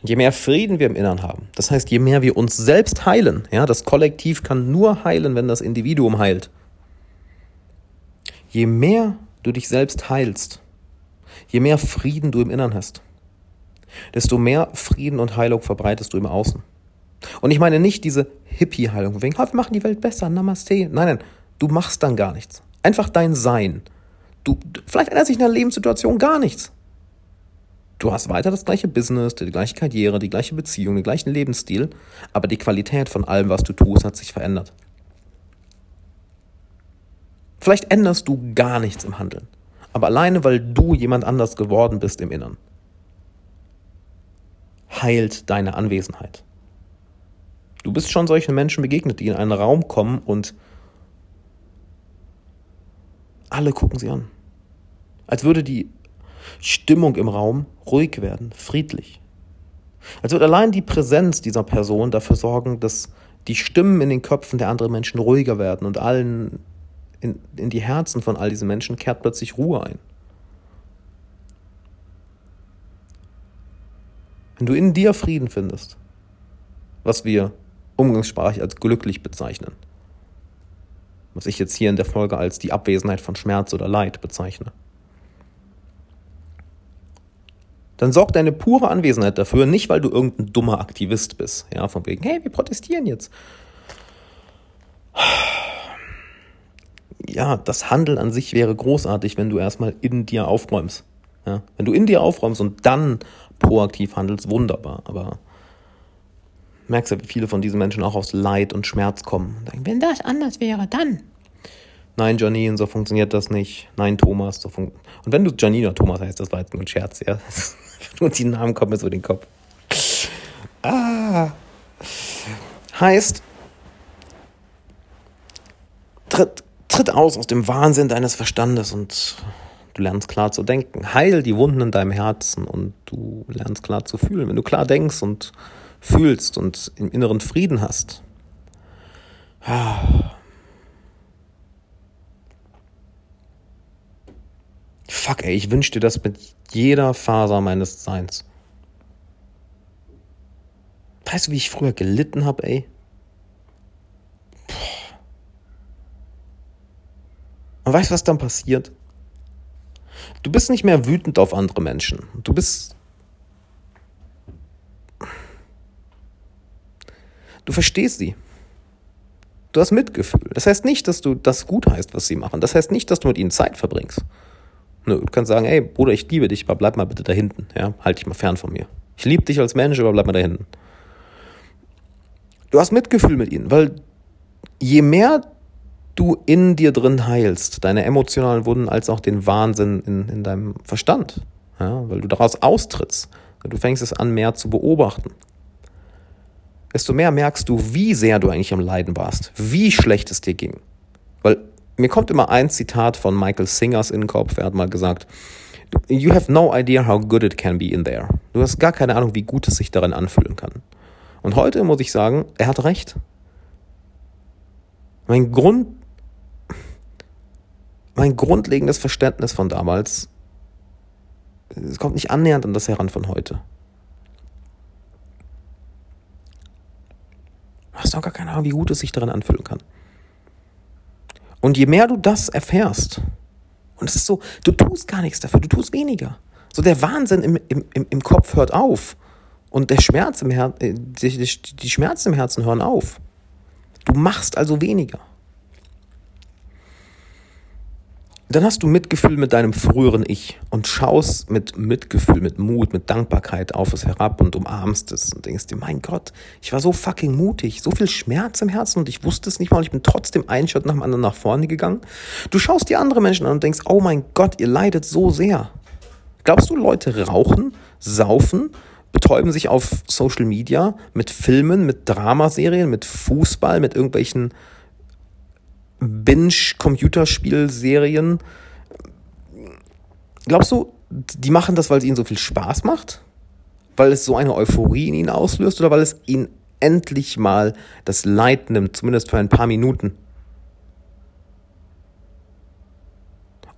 je mehr Frieden wir im Innern haben, das heißt, je mehr wir uns selbst heilen, ja, das Kollektiv kann nur heilen, wenn das Individuum heilt. Je mehr du dich selbst heilst, je mehr Frieden du im Innern hast, desto mehr Frieden und Heilung verbreitest du im Außen. Und ich meine nicht diese Hippie-Heilung, wegen, wir machen die Welt besser, Namaste. Nein, nein, du machst dann gar nichts. Einfach dein Sein. Du, vielleicht ändert sich in deiner Lebenssituation gar nichts. Du hast weiter das gleiche Business, die gleiche Karriere, die gleiche Beziehung, den gleichen Lebensstil, aber die Qualität von allem, was du tust, hat sich verändert. Vielleicht änderst du gar nichts im Handeln, aber alleine, weil du jemand anders geworden bist im Innern, heilt deine Anwesenheit. Du bist schon solchen Menschen begegnet, die in einen Raum kommen und alle gucken sie an. Als würde die Stimmung im Raum ruhig werden, friedlich. Als würde allein die Präsenz dieser Person dafür sorgen, dass die Stimmen in den Köpfen der anderen Menschen ruhiger werden und allen in, in die Herzen von all diesen Menschen kehrt plötzlich Ruhe ein. Wenn du in dir Frieden findest, was wir umgangssprachlich als glücklich bezeichnen, was ich jetzt hier in der Folge als die Abwesenheit von Schmerz oder Leid bezeichne, dann sorgt deine pure Anwesenheit dafür, nicht weil du irgendein dummer Aktivist bist, ja, von wegen, hey, wir protestieren jetzt. Ja, das Handeln an sich wäre großartig, wenn du erstmal in dir aufräumst. Ja, wenn du in dir aufräumst und dann proaktiv handelst, wunderbar. Aber merkst du, wie viele von diesen Menschen auch aus Leid und Schmerz kommen. Und denken, wenn das anders wäre, dann. Nein, Janine, so funktioniert das nicht. Nein, Thomas, so funktioniert. Und wenn du Janine oder Thomas heißt, das war jetzt nur ein Scherz, ja. Nur die Namen kommen mir so in den Kopf. Ah. Heißt, tritt, tritt aus aus dem Wahnsinn deines Verstandes und du lernst klar zu denken. Heil die Wunden in deinem Herzen und du lernst klar zu fühlen. Wenn du klar denkst und fühlst und im inneren Frieden hast, ah, Fuck, ey, ich wünschte das mit jeder Faser meines Seins. Weißt du, wie ich früher gelitten habe, ey? Und weißt du, was dann passiert? Du bist nicht mehr wütend auf andere Menschen. Du bist. Du verstehst sie. Du hast Mitgefühl. Das heißt nicht, dass du das gut heißt, was sie machen. Das heißt nicht, dass du mit ihnen Zeit verbringst. Du kannst sagen, ey, Bruder, ich liebe dich, aber bleib mal bitte da hinten. Ja, halt dich mal fern von mir. Ich liebe dich als Mensch, aber bleib mal da hinten. Du hast Mitgefühl mit ihnen, weil je mehr du in dir drin heilst, deine emotionalen Wunden als auch den Wahnsinn in, in deinem Verstand, ja, weil du daraus austrittst, du fängst es an, mehr zu beobachten, desto mehr merkst du, wie sehr du eigentlich am Leiden warst, wie schlecht es dir ging. Weil mir kommt immer ein Zitat von Michael Singers in den Kopf, er hat mal gesagt, You have no idea how good it can be in there. Du hast gar keine Ahnung, wie gut es sich darin anfühlen kann. Und heute muss ich sagen, er hat recht. Mein Grund, mein grundlegendes Verständnis von damals, es kommt nicht annähernd an das heran von heute. Du hast auch gar keine Ahnung, wie gut es sich darin anfühlen kann. Und je mehr du das erfährst, und es ist so, du tust gar nichts dafür, du tust weniger. So der Wahnsinn im, im, im Kopf hört auf. Und der Schmerz im Her äh, die, die Schmerzen im Herzen hören auf. Du machst also weniger. Dann hast du Mitgefühl mit deinem früheren Ich und schaust mit Mitgefühl, mit Mut, mit Dankbarkeit auf es herab und umarmst es und denkst dir, mein Gott, ich war so fucking mutig, so viel Schmerz im Herzen und ich wusste es nicht mal und ich bin trotzdem einen Schritt nach dem anderen nach vorne gegangen. Du schaust die anderen Menschen an und denkst, oh mein Gott, ihr leidet so sehr. Glaubst du, Leute rauchen, saufen, betäuben sich auf Social Media mit Filmen, mit Dramaserien, mit Fußball, mit irgendwelchen Binge-Computerspielserien. Glaubst du, die machen das, weil es ihnen so viel Spaß macht? Weil es so eine Euphorie in ihnen auslöst oder weil es ihnen endlich mal das Leid nimmt, zumindest für ein paar Minuten?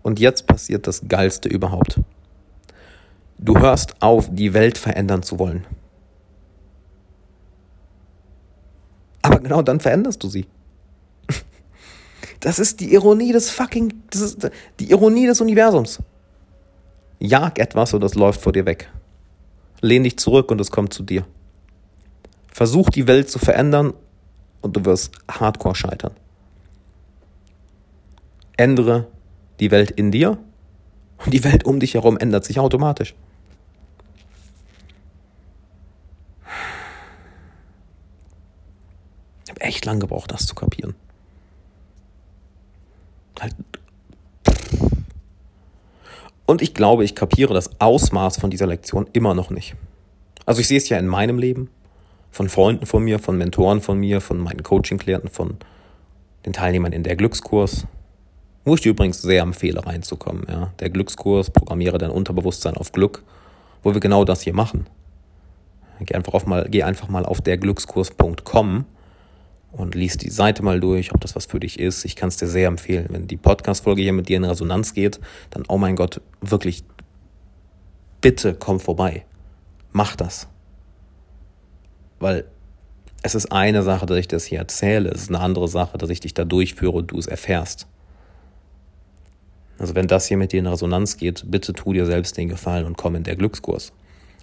Und jetzt passiert das Geilste überhaupt. Du hörst auf, die Welt verändern zu wollen. Aber genau dann veränderst du sie. Das ist die Ironie des fucking, das ist die Ironie des Universums. Jag etwas und es läuft vor dir weg. Lehn dich zurück und es kommt zu dir. Versuch die Welt zu verändern und du wirst hardcore scheitern. Ändere die Welt in dir und die Welt um dich herum ändert sich automatisch. Ich habe echt lang gebraucht, das zu kapieren. Halt. Und ich glaube, ich kapiere das Ausmaß von dieser Lektion immer noch nicht. Also ich sehe es ja in meinem Leben, von Freunden von mir, von Mentoren von mir, von meinen Coaching-Klienten, von den Teilnehmern in der Glückskurs, wo ich dir übrigens sehr empfehle, reinzukommen. Ja. Der Glückskurs, programmiere dein Unterbewusstsein auf Glück, wo wir genau das hier machen. Geh einfach, auf mal, geh einfach mal auf derglückskurs.com und liest die Seite mal durch, ob das was für dich ist. Ich kann es dir sehr empfehlen. Wenn die Podcast-Folge hier mit dir in Resonanz geht, dann, oh mein Gott, wirklich, bitte komm vorbei. Mach das. Weil es ist eine Sache, dass ich das hier erzähle, es ist eine andere Sache, dass ich dich da durchführe und du es erfährst. Also wenn das hier mit dir in Resonanz geht, bitte tu dir selbst den Gefallen und komm in der Glückskurs.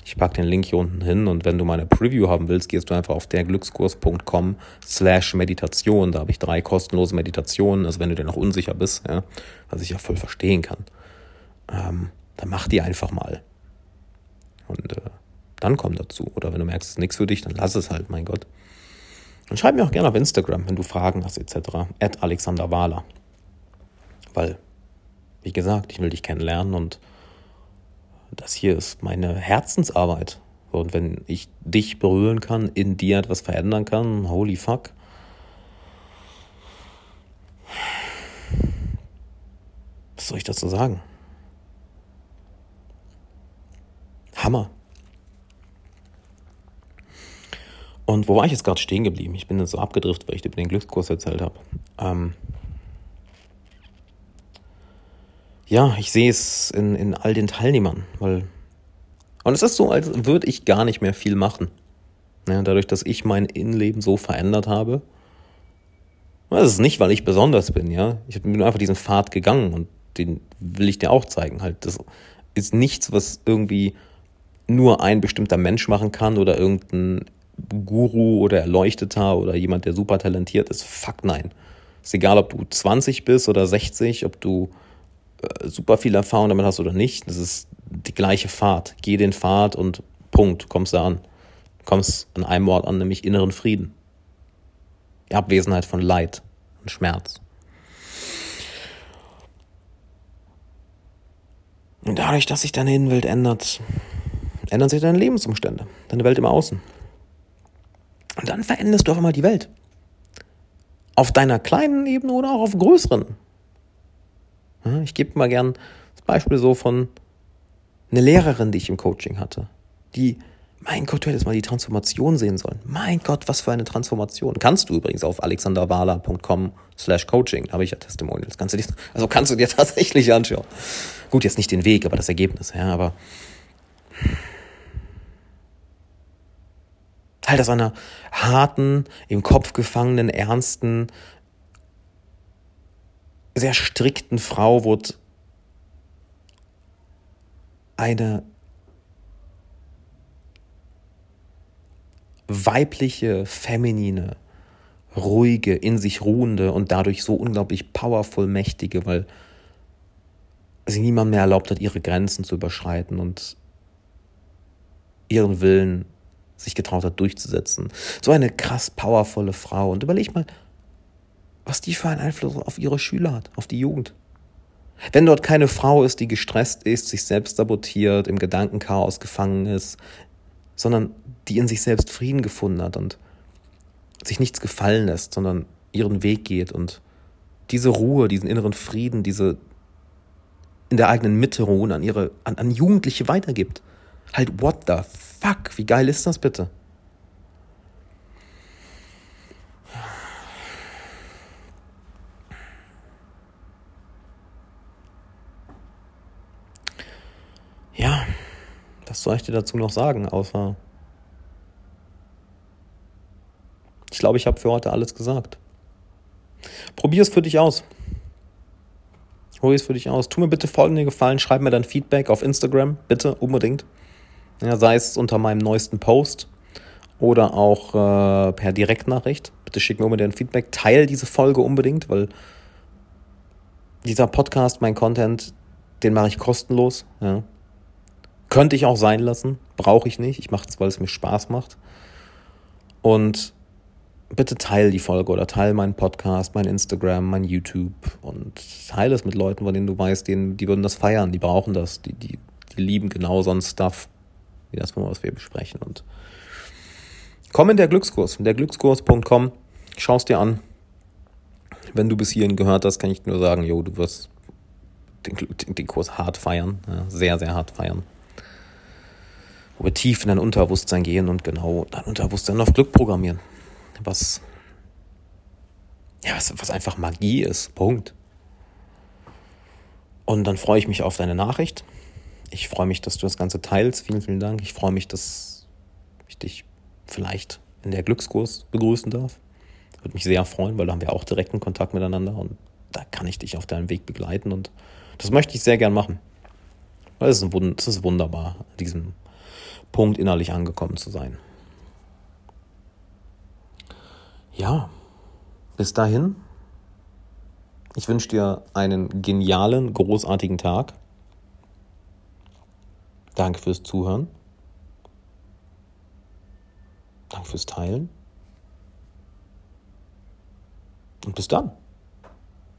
Ich packe den Link hier unten hin und wenn du meine Preview haben willst, gehst du einfach auf derglückskurs.com slash Meditation. Da habe ich drei kostenlose Meditationen. Also wenn du dir noch unsicher bist, ja, was ich ja voll verstehen kann, ähm, dann mach die einfach mal. Und äh, dann komm dazu. Oder wenn du merkst, es ist nichts für dich, dann lass es halt, mein Gott. Und schreib mir auch gerne auf Instagram, wenn du Fragen hast, etc. At Alexander Wahler. Weil, wie gesagt, ich will dich kennenlernen und das hier ist meine Herzensarbeit. Und wenn ich dich berühren kann, in dir etwas verändern kann, holy fuck. Was soll ich dazu sagen? Hammer. Und wo war ich jetzt gerade stehen geblieben? Ich bin jetzt so abgedriftet, weil ich dir über den Glückskurs erzählt habe. Ähm, ja, ich sehe es in, in all den Teilnehmern, weil. Und es ist so, als würde ich gar nicht mehr viel machen. Ja, dadurch, dass ich mein Innenleben so verändert habe. Das ist nicht, weil ich besonders bin, ja. Ich bin einfach diesen Pfad gegangen und den will ich dir auch zeigen. Halt, das ist nichts, was irgendwie nur ein bestimmter Mensch machen kann oder irgendein Guru oder Erleuchteter oder jemand, der super talentiert ist. Fuck nein. Ist egal, ob du 20 bist oder 60, ob du super viel Erfahrung damit hast oder nicht. Das ist die gleiche Fahrt. Geh den Pfad und Punkt, kommst da an. Kommst an einem Ort an, nämlich inneren Frieden. Die Abwesenheit von Leid und Schmerz. Und dadurch, dass sich deine Innenwelt ändert, ändern sich deine Lebensumstände, deine Welt im Außen. Und dann veränderst du auch einmal die Welt. Auf deiner kleinen Ebene oder auch auf größeren. Ich gebe mal gern das Beispiel so von einer Lehrerin, die ich im Coaching hatte, die, mein Gott, du hättest mal die Transformation sehen sollen. Mein Gott, was für eine Transformation. Kannst du übrigens auf alexanderwala.com slash coaching, habe ich ja Testimonials. Kannst du dir, also kannst du dir tatsächlich anschauen. Gut, jetzt nicht den Weg, aber das Ergebnis, ja, aber halt aus einer harten, im Kopf gefangenen, ernsten, sehr strikten Frau wurde eine weibliche, feminine, ruhige, in sich ruhende und dadurch so unglaublich powerful mächtige, weil sie niemand mehr erlaubt hat, ihre Grenzen zu überschreiten und ihren Willen sich getraut hat durchzusetzen. So eine krass powervolle Frau. Und überleg mal, was die für einen Einfluss auf ihre Schüler hat, auf die Jugend. Wenn dort keine Frau ist, die gestresst ist, sich selbst sabotiert, im Gedankenchaos gefangen ist, sondern die in sich selbst Frieden gefunden hat und sich nichts gefallen lässt, sondern ihren Weg geht und diese Ruhe, diesen inneren Frieden, diese in der eigenen Mitte ruhen, an ihre, an, an Jugendliche weitergibt. Halt, what the fuck? Wie geil ist das bitte? Ja, was soll ich dir dazu noch sagen, außer ich glaube, ich habe für heute alles gesagt. Probier es für dich aus. Hol es für dich aus. Tu mir bitte folgende Gefallen, schreib mir dein Feedback auf Instagram, bitte, unbedingt. Ja, sei es unter meinem neuesten Post oder auch äh, per Direktnachricht. Bitte schick mir unbedingt ein Feedback. Teil diese Folge unbedingt, weil dieser Podcast, mein Content, den mache ich kostenlos. Ja. Könnte ich auch sein lassen, brauche ich nicht. Ich mache es, weil es mir Spaß macht. Und bitte teil die Folge oder teil meinen Podcast, mein Instagram, mein YouTube und teile es mit Leuten, von denen du weißt, denen, die würden das feiern, die brauchen das, die, die, die lieben genau so ein Stuff wie das, was wir besprechen. Und komm in der Glückskurs, der Glückskurs.com, schau es dir an. Wenn du bis hierhin gehört hast, kann ich nur sagen, jo, du wirst den, den Kurs hart feiern, ja, sehr, sehr hart feiern. Wo wir tief in dein Unterbewusstsein gehen und genau dein Unterbewusstsein auf Glück programmieren. Was, ja, was, was einfach Magie ist. Punkt. Und dann freue ich mich auf deine Nachricht. Ich freue mich, dass du das Ganze teilst. Vielen, vielen Dank. Ich freue mich, dass ich dich vielleicht in der Glückskurs begrüßen darf. Würde mich sehr freuen, weil da haben wir auch direkten Kontakt miteinander und da kann ich dich auf deinem Weg begleiten und das möchte ich sehr gern machen. Weil es ist, es ist wunderbar, an diesem Punkt innerlich angekommen zu sein. Ja, bis dahin. Ich wünsche dir einen genialen, großartigen Tag. Danke fürs Zuhören. Danke fürs Teilen. Und bis dann.